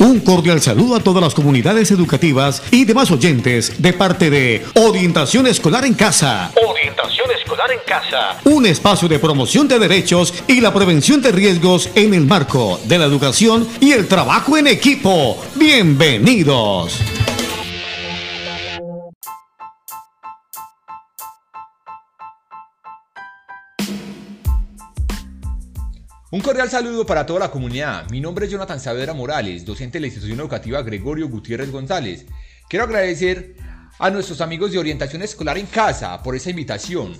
Un cordial saludo a todas las comunidades educativas y demás oyentes de parte de Orientación Escolar en Casa. Orientación Escolar en Casa. Un espacio de promoción de derechos y la prevención de riesgos en el marco de la educación y el trabajo en equipo. Bienvenidos. Un cordial saludo para toda la comunidad. Mi nombre es Jonathan Saavedra Morales, docente de la institución educativa Gregorio Gutiérrez González. Quiero agradecer a nuestros amigos de orientación escolar en casa por esa invitación.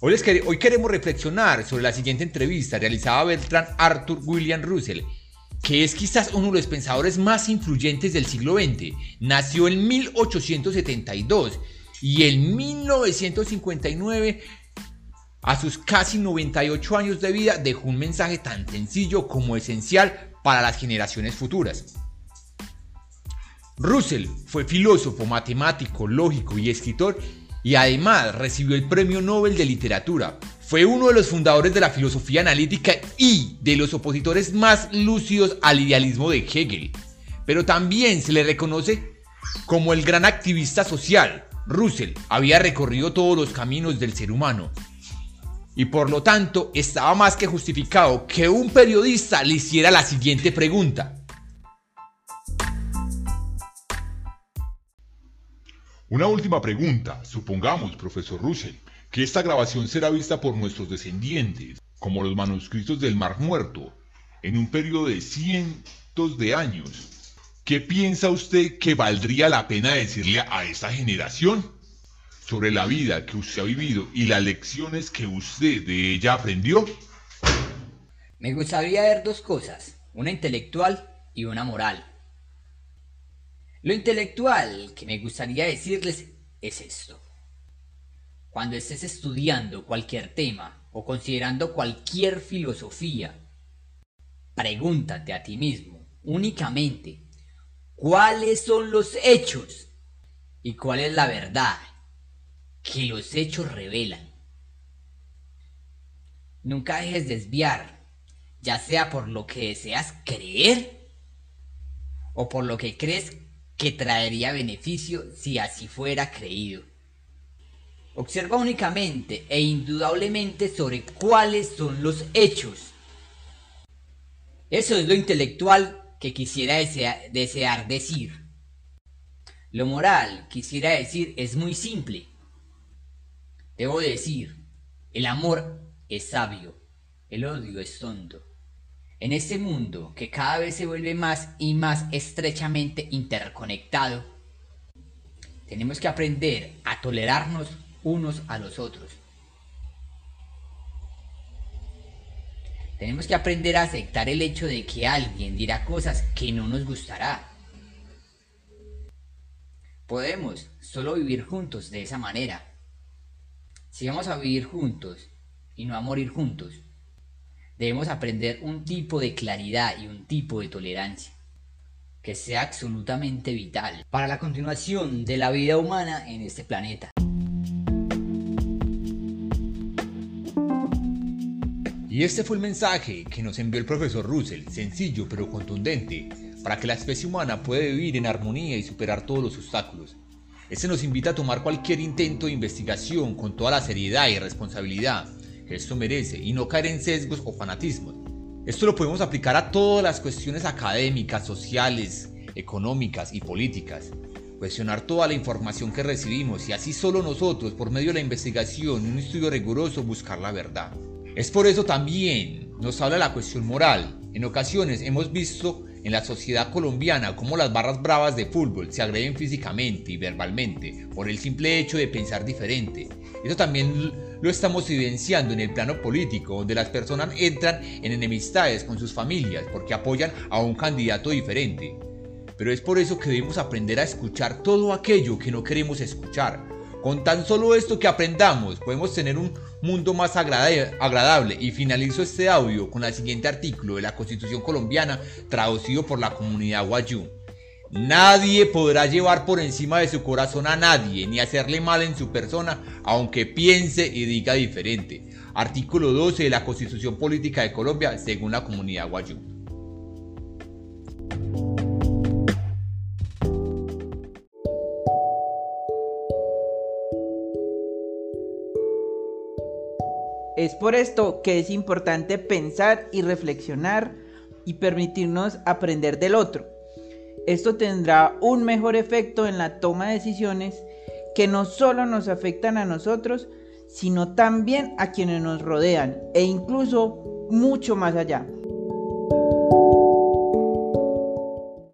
Hoy, queremos reflexionar sobre la siguiente entrevista realizada a Bertrand Arthur William Russell, que es quizás uno de los pensadores más influyentes del siglo XX. Nació en 1872 y en 1959 a sus casi 98 años de vida dejó un mensaje tan sencillo como esencial para las generaciones futuras. Russell fue filósofo, matemático, lógico y escritor y además recibió el Premio Nobel de Literatura. Fue uno de los fundadores de la filosofía analítica y de los opositores más lúcidos al idealismo de Hegel. Pero también se le reconoce como el gran activista social. Russell había recorrido todos los caminos del ser humano y por lo tanto estaba más que justificado que un periodista le hiciera la siguiente pregunta. Una última pregunta. Supongamos, profesor Russell, que esta grabación será vista por nuestros descendientes, como los manuscritos del Mar Muerto, en un periodo de cientos de años. ¿Qué piensa usted que valdría la pena decirle a esta generación? Sobre la vida que usted ha vivido y las lecciones que usted de ella aprendió? Me gustaría ver dos cosas, una intelectual y una moral. Lo intelectual que me gustaría decirles es esto. Cuando estés estudiando cualquier tema o considerando cualquier filosofía, pregúntate a ti mismo únicamente cuáles son los hechos y cuál es la verdad que los hechos revelan. Nunca dejes desviar, ya sea por lo que deseas creer o por lo que crees que traería beneficio si así fuera creído. Observa únicamente e indudablemente sobre cuáles son los hechos. Eso es lo intelectual que quisiera desear decir. Lo moral, quisiera decir, es muy simple. Debo decir, el amor es sabio, el odio es tonto. En este mundo que cada vez se vuelve más y más estrechamente interconectado, tenemos que aprender a tolerarnos unos a los otros. Tenemos que aprender a aceptar el hecho de que alguien dirá cosas que no nos gustará. Podemos solo vivir juntos de esa manera si vamos a vivir juntos y no a morir juntos, debemos aprender un tipo de claridad y un tipo de tolerancia que sea absolutamente vital para la continuación de la vida humana en este planeta. Y este fue el mensaje que nos envió el profesor Russell, sencillo pero contundente, para que la especie humana pueda vivir en armonía y superar todos los obstáculos. Este nos invita a tomar cualquier intento de investigación con toda la seriedad y responsabilidad que esto merece y no caer en sesgos o fanatismos. Esto lo podemos aplicar a todas las cuestiones académicas, sociales, económicas y políticas. Cuestionar toda la información que recibimos y así solo nosotros, por medio de la investigación y un estudio riguroso, buscar la verdad. Es por eso también nos habla la cuestión moral. En ocasiones hemos visto en la sociedad colombiana cómo las barras bravas de fútbol se agreden físicamente y verbalmente por el simple hecho de pensar diferente. Eso también lo estamos evidenciando en el plano político, donde las personas entran en enemistades con sus familias porque apoyan a un candidato diferente. Pero es por eso que debemos aprender a escuchar todo aquello que no queremos escuchar. Con tan solo esto que aprendamos, podemos tener un mundo más agradable y finalizo este audio con el siguiente artículo de la Constitución colombiana traducido por la comunidad Guayú. Nadie podrá llevar por encima de su corazón a nadie ni hacerle mal en su persona aunque piense y diga diferente. Artículo 12 de la Constitución Política de Colombia según la comunidad Guayú. Es por esto que es importante pensar y reflexionar y permitirnos aprender del otro. Esto tendrá un mejor efecto en la toma de decisiones que no solo nos afectan a nosotros, sino también a quienes nos rodean e incluso mucho más allá.